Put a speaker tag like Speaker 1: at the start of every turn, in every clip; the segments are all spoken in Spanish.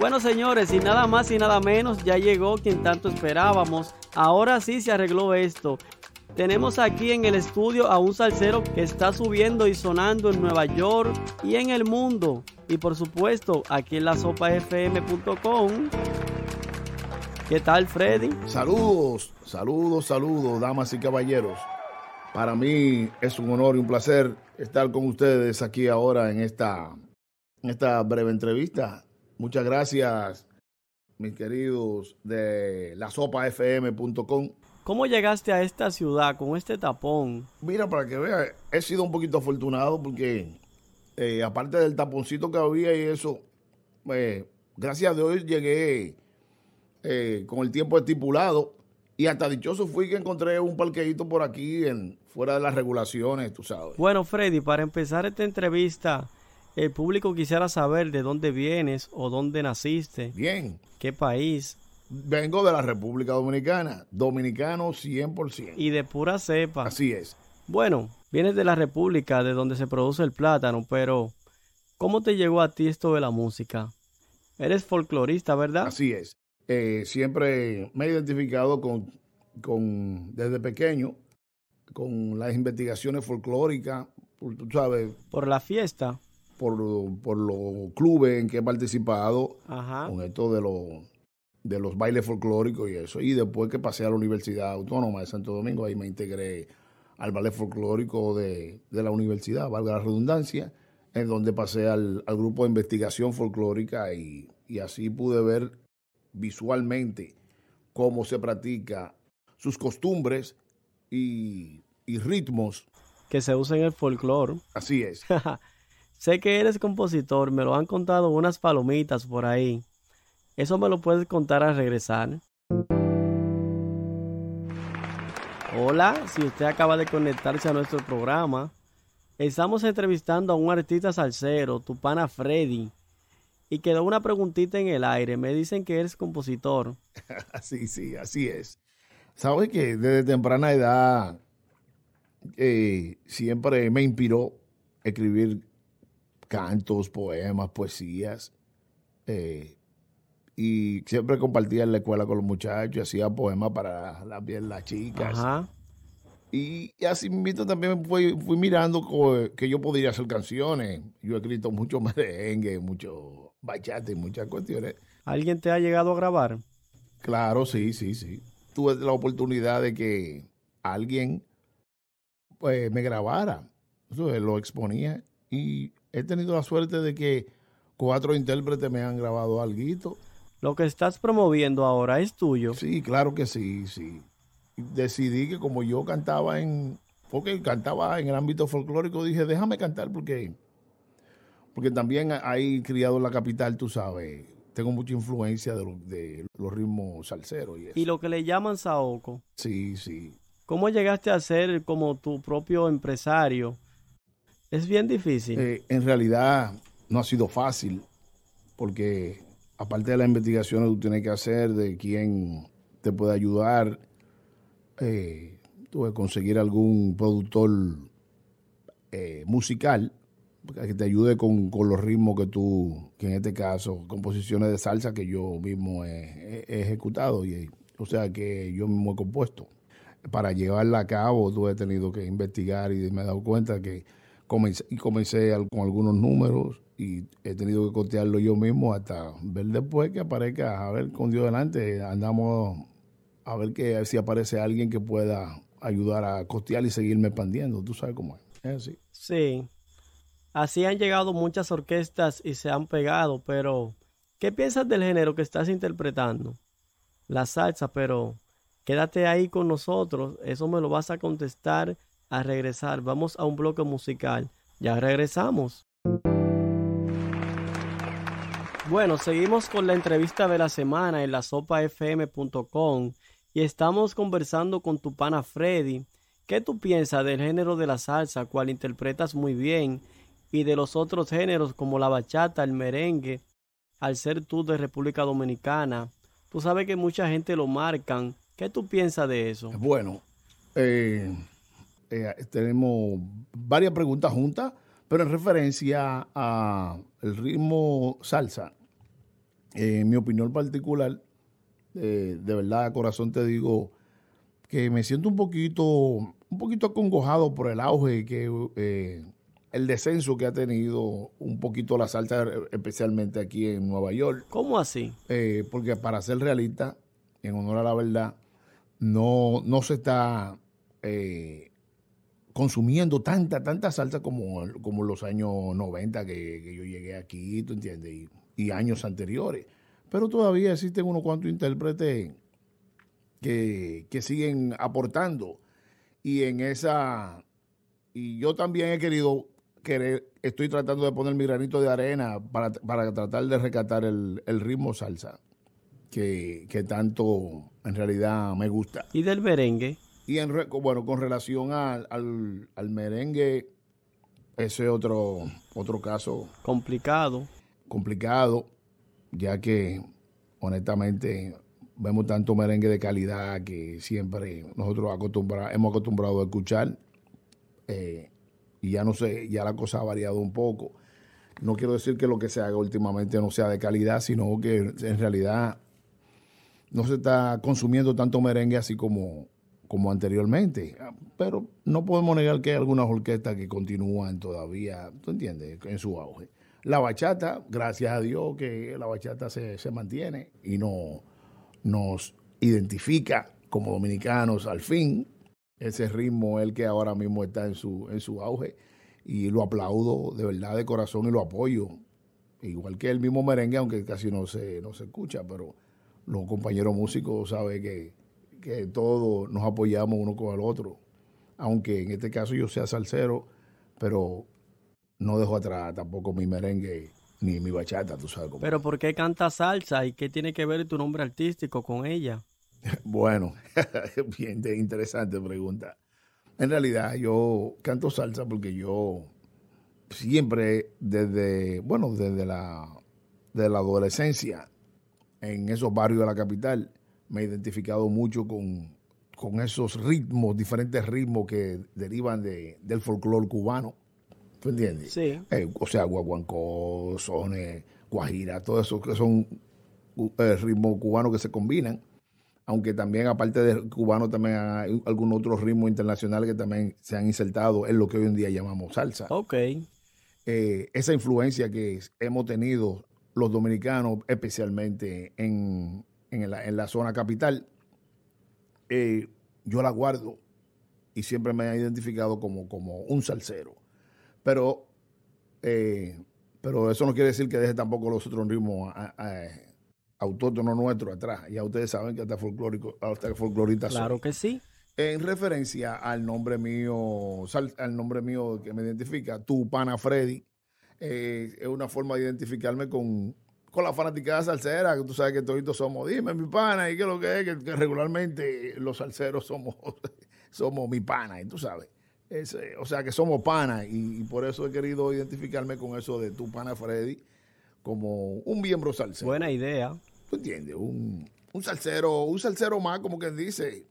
Speaker 1: Bueno, señores, y nada más y nada menos, ya llegó quien tanto esperábamos. Ahora sí se arregló esto. Tenemos aquí en el estudio a un salsero que está subiendo y sonando en Nueva York y en el mundo. Y por supuesto, aquí en la sopafm.com. ¿Qué tal, Freddy?
Speaker 2: Saludos, saludos, saludos, damas y caballeros. Para mí es un honor y un placer estar con ustedes aquí ahora en esta, en esta breve entrevista Muchas gracias, mis queridos de la sopafm.com.
Speaker 1: ¿Cómo llegaste a esta ciudad con este tapón?
Speaker 2: Mira, para que vea, he sido un poquito afortunado porque eh, aparte del taponcito que había y eso, eh, gracias a Dios llegué eh, con el tiempo estipulado y hasta dichoso fui que encontré un parqueíto por aquí en, fuera de las regulaciones, tú sabes.
Speaker 1: Bueno, Freddy, para empezar esta entrevista, el público quisiera saber de dónde vienes o dónde naciste.
Speaker 2: Bien.
Speaker 1: ¿Qué país?
Speaker 2: Vengo de la República Dominicana, dominicano 100%.
Speaker 1: Y de pura cepa.
Speaker 2: Así es.
Speaker 1: Bueno, vienes de la República, de donde se produce el plátano, pero ¿cómo te llegó a ti esto de la música? Eres folclorista, ¿verdad?
Speaker 2: Así es. Eh, siempre me he identificado con, con, desde pequeño, con las investigaciones folclóricas, tú sabes.
Speaker 1: Por la fiesta
Speaker 2: por, por los clubes en que he participado con esto de, los de los bailes folclóricos y eso. Y después que pasé a la Universidad Autónoma de Santo Domingo, ahí me integré al ballet folclórico de, la universidad, valga la redundancia, en donde pasé al, grupo de investigación folclórica y, así pude ver visualmente cómo se practica sus costumbres y, y ritmos.
Speaker 1: Que se usan en el folclore.
Speaker 2: Así es.
Speaker 1: Sé que eres compositor, me lo han contado unas palomitas por ahí. Eso me lo puedes contar al regresar. Hola, si usted acaba de conectarse a nuestro programa, estamos entrevistando a un artista salsero, tu pana Freddy, y quedó una preguntita en el aire. Me dicen que eres compositor.
Speaker 2: sí, sí, así es. Sabes que desde temprana edad eh, siempre me inspiró escribir cantos, poemas, poesías. Eh, y siempre compartía en la escuela con los muchachos, hacía poemas para las, las chicas. Y, así mismo también fui, fui mirando que yo podría hacer canciones. Yo he escrito mucho merengue, mucho bachata y muchas cuestiones.
Speaker 1: ¿Alguien te ha llegado a grabar?
Speaker 2: Claro, sí, sí, sí. Tuve la oportunidad de que alguien pues, me grabara. Eso lo exponía. Y he tenido la suerte de que cuatro intérpretes me han grabado algo.
Speaker 1: Lo que estás promoviendo ahora es tuyo.
Speaker 2: Sí, claro que sí, sí. Decidí que como yo cantaba en, porque cantaba en el ámbito folclórico, dije, déjame cantar porque, porque también hay criado en la capital, tú sabes, tengo mucha influencia de, de los ritmos salseros y eso.
Speaker 1: Y lo que le llaman saoco.
Speaker 2: Sí, sí.
Speaker 1: ¿Cómo llegaste a ser como tu propio empresario? Es bien difícil.
Speaker 2: Eh, en realidad no ha sido fácil, porque aparte de las investigaciones que tú tienes que hacer de quién te puede ayudar, eh, tuve que conseguir algún productor eh, musical que te ayude con, los ritmos que tú, que en este caso, composiciones de salsa que yo mismo he, ejecutado, y, o sea que yo mismo he compuesto. Para llevarla a cabo, tú he tenido que investigar y me he dado cuenta que Comencé, y comencé con algunos números y he tenido que costearlo yo mismo hasta ver después que aparezca, a ver con Dios delante, andamos a ver que si aparece alguien que pueda ayudar a costear y seguirme expandiendo, tú sabes cómo es, es así.
Speaker 1: Sí, así han llegado muchas orquestas y se han pegado, pero ¿qué piensas del género que estás interpretando? La salsa, pero quédate ahí con nosotros, eso me lo vas a contestar a regresar. Vamos a un bloque musical. Ya regresamos. Bueno, seguimos con la entrevista de la semana en la sopafm.com y estamos conversando con tu pana Freddy. ¿Qué tú piensas del género de la salsa, cual interpretas muy bien, y de los otros géneros como la bachata, el merengue, al ser tú de República Dominicana? Tú sabes que mucha gente lo marcan. ¿Qué tú piensas de eso?
Speaker 2: Bueno, eh, eh, tenemos varias preguntas juntas, pero en referencia a el ritmo salsa, en mi opinión particular, de verdad, corazón te digo que me siento un poquito, un poquito acongojado por el auge que eh, el descenso que ha tenido un poquito la salsa, especialmente aquí en Nueva York.
Speaker 1: ¿Cómo así?
Speaker 2: Eh, porque para ser realista, en honor a la verdad, no, no se está eh, consumiendo tanta, tanta salsa como, como los años 90 que, yo llegué aquí, ¿tú entiendes? Y, años anteriores. Pero todavía existen unos cuantos intérpretes que, que siguen aportando. Y en esa... Y yo también he querido querer, estoy tratando de poner mi granito de arena para, tratar de rescatar el, ritmo salsa que, tanto en realidad me gusta.
Speaker 1: ¿Y del merengue?
Speaker 2: Y en, bueno, con relación al, al, merengue, ese otro, otro caso.
Speaker 1: Complicado.
Speaker 2: Complicado, ya que honestamente vemos tanto merengue de calidad que siempre nosotros hemos acostumbrado a escuchar. Eh, y ya no sé, ya la cosa ha variado un poco. No quiero decir que lo que se haga últimamente no sea de calidad, sino que en realidad no se está consumiendo tanto merengue así como, como anteriormente. Pero no podemos negar que hay algunas orquestas que continúan todavía, ¿tú entiendes?, en su auge. La bachata, gracias a Dios que la bachata se, se mantiene y no, nos identifica como dominicanos al fin, ese ritmo es el que ahora mismo está en su, en su auge y lo aplaudo de verdad de corazón y lo apoyo. Igual que el mismo merengue, aunque casi no se, no se escucha, pero los compañeros músicos saben que, que todos nos apoyamos uno con el otro. Aunque en este caso yo sea salsero, pero no dejo atrás tampoco mi merengue ni mi bachata, tú sabes cómo.
Speaker 1: Pero ¿por qué canta salsa y qué tiene que ver tu nombre artístico con ella?
Speaker 2: Bueno, bien interesante pregunta. En realidad yo canto salsa porque yo siempre desde, bueno, desde la, de la adolescencia en esos barrios de la capital me he identificado mucho con, esos ritmos, diferentes ritmos que derivan de, del folclore cubano. ¿Tú entiendes?
Speaker 1: Sí.
Speaker 2: Eh, o sea, guaguancó, sones, guajira, todo eso que son eh, ritmos cubanos que se combinan aunque también aparte de cubano también hay algún otro ritmo internacional que también se han insertado en lo que hoy en día llamamos salsa.
Speaker 1: Ok.
Speaker 2: Eh, esa influencia que hemos tenido los dominicanos, especialmente en, la, zona capital, eh, yo la guardo y siempre me ha identificado como, como un salsero. Pero, eh, pero eso no quiere decir que deje tampoco los otros ritmos autóctono nuestro atrás. Ya ustedes saben que hasta folclórico, hasta
Speaker 1: Claro que sí.
Speaker 2: En referencia al nombre mío, al nombre mío que me identifica, tu pana Freddy, eh, es una forma de identificarme con, con la fanaticada salsera, que tú sabes que todos somos, dime mi pana, y qué es lo que es, que, regularmente los salseros somos, somos mi pana, y tú sabes. o sea que somos pana, y, y, por eso he querido identificarme con eso de tu pana Freddy como un miembro salsero.
Speaker 1: Buena idea.
Speaker 2: ¿Tú entiendes? Un, un salsero, un salsero más, como que dice,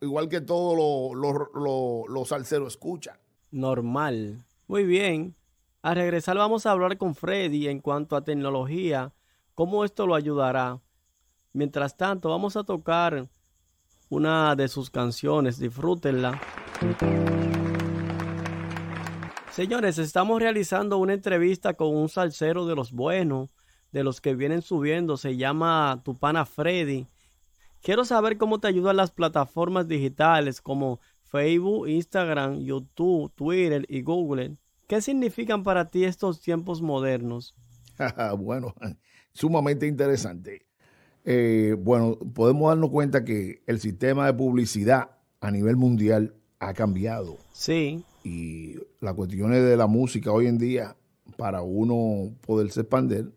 Speaker 2: igual que todos los lo, lo, salseros escuchan.
Speaker 1: Normal. Muy bien. A regresar vamos a hablar con Freddy en cuanto a tecnología, cómo esto lo ayudará. Mientras tanto, vamos a tocar una de sus canciones, disfrútenla. Señores, estamos realizando una entrevista con un salsero de los buenos de los que vienen subiendo se llama Tu Pana Freddy. Quiero saber cómo te ayudan las plataformas digitales como Facebook, Instagram, YouTube, Twitter y Google. ¿Qué significan para ti estos tiempos modernos?
Speaker 2: bueno, sumamente interesante. Eh, bueno, podemos darnos cuenta que el sistema de publicidad a nivel mundial ha cambiado.
Speaker 1: Sí.
Speaker 2: Y las cuestiones de la música hoy en día, para uno poderse expandir,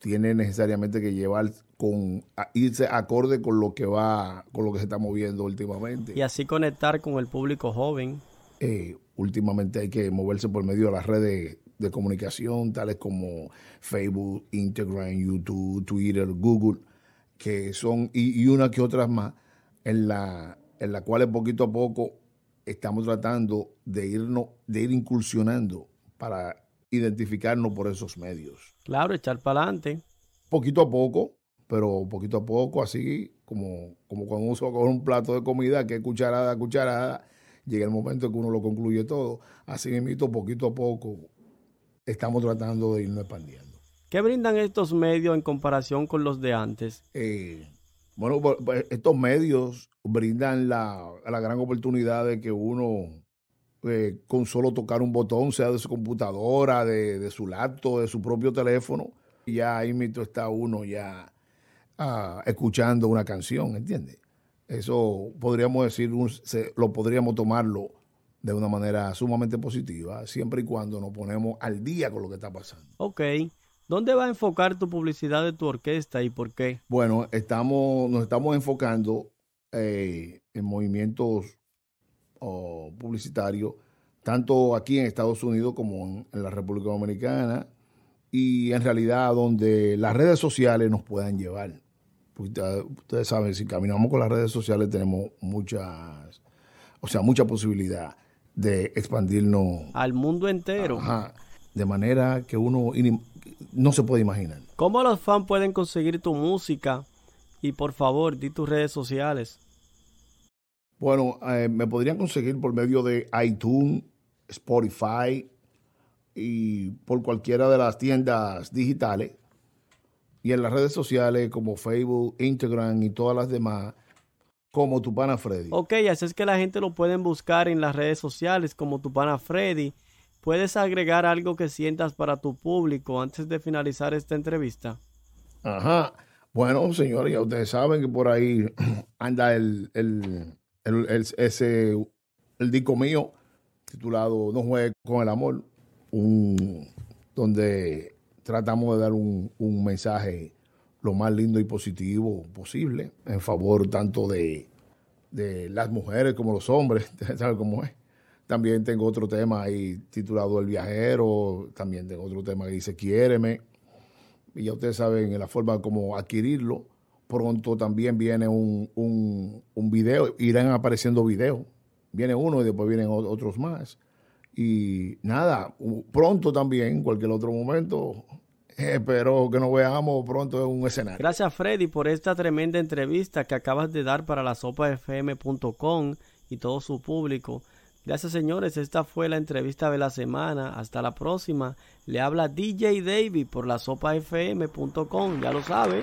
Speaker 2: tiene necesariamente que llevar con irse acorde con lo que va, con lo que se está moviendo últimamente.
Speaker 1: Y así conectar con el público joven.
Speaker 2: Eh, últimamente hay que moverse por medio de las redes de comunicación, tales como Facebook, Instagram, YouTube, Twitter, Google, que son, y, una que otras más, en la, en la cuales poquito a poco estamos tratando de irnos, de ir incursionando para identificarnos por esos medios.
Speaker 1: Claro, echar para adelante.
Speaker 2: poquito a poco, pero poquito a poco, así como, como cuando uno se va a coger un plato de comida, que es cucharada a cucharada, llega el momento que uno lo concluye todo. Así mismo, poquito a poco, estamos tratando de irnos expandiendo.
Speaker 1: ¿Qué brindan estos medios en comparación con los de antes?
Speaker 2: Eh, bueno, pues, pues, estos medios brindan la, la gran oportunidad de que uno, eh, con solo tocar un botón, sea de su computadora, de, su laptop, de su propio teléfono, ya ahí mismo está uno ya ah, escuchando una canción, ¿entiendes? Eso podríamos decir, lo podríamos tomarlo de una manera sumamente positiva, siempre y cuando nos ponemos al día con lo que está pasando.
Speaker 1: Ok. ¿Dónde va a enfocar tu publicidad de tu orquesta y por qué?
Speaker 2: Bueno, estamos, nos estamos enfocando eh, en movimientos publicitarios, tanto aquí en Estados Unidos como en, la República Dominicana, y en realidad donde las redes sociales nos puedan llevar. Ustedes saben, si caminamos con las redes sociales tenemos muchas, o sea, mucha posibilidad de expandirnos.
Speaker 1: Al mundo entero.
Speaker 2: de manera que uno no se puede imaginar.
Speaker 1: ¿Cómo los fans pueden conseguir tu música? Y por favor, di tus redes sociales.
Speaker 2: Bueno, eh, me podrían conseguir por medio de iTunes, Spotify y por cualquiera de las tiendas digitales. Y en las redes sociales como Facebook, Instagram y todas las demás, como tu pana Freddy.
Speaker 1: Ok, así es que la gente lo pueden buscar en las redes sociales como tu pana Freddy. ¿Puedes agregar algo que sientas para tu público antes de finalizar esta entrevista?
Speaker 2: Ajá. Bueno, señores, ya ustedes saben que por ahí anda el, el, ese, el disco mío titulado No juegue con el amor, un, donde tratamos de dar un, un mensaje lo más lindo y positivo posible en favor tanto de, de las mujeres como los hombres, ¿sabes cómo es? También tengo otro tema ahí titulado El Viajero, también tengo otro tema que dice Quiéreme. Y ya ustedes saben la forma como adquirirlo. Pronto también viene un, un, video, irán apareciendo videos. Viene uno y después vienen otros más. Y nada, pronto también, cualquier otro momento, espero que nos veamos pronto en un escenario.
Speaker 1: Gracias Freddy por esta tremenda entrevista que acabas de dar para la sopafm.com y todo su público. Gracias señores, esta fue la entrevista de la semana. Hasta la próxima. Le habla DJ David por la sopafm.com, ya lo sabe.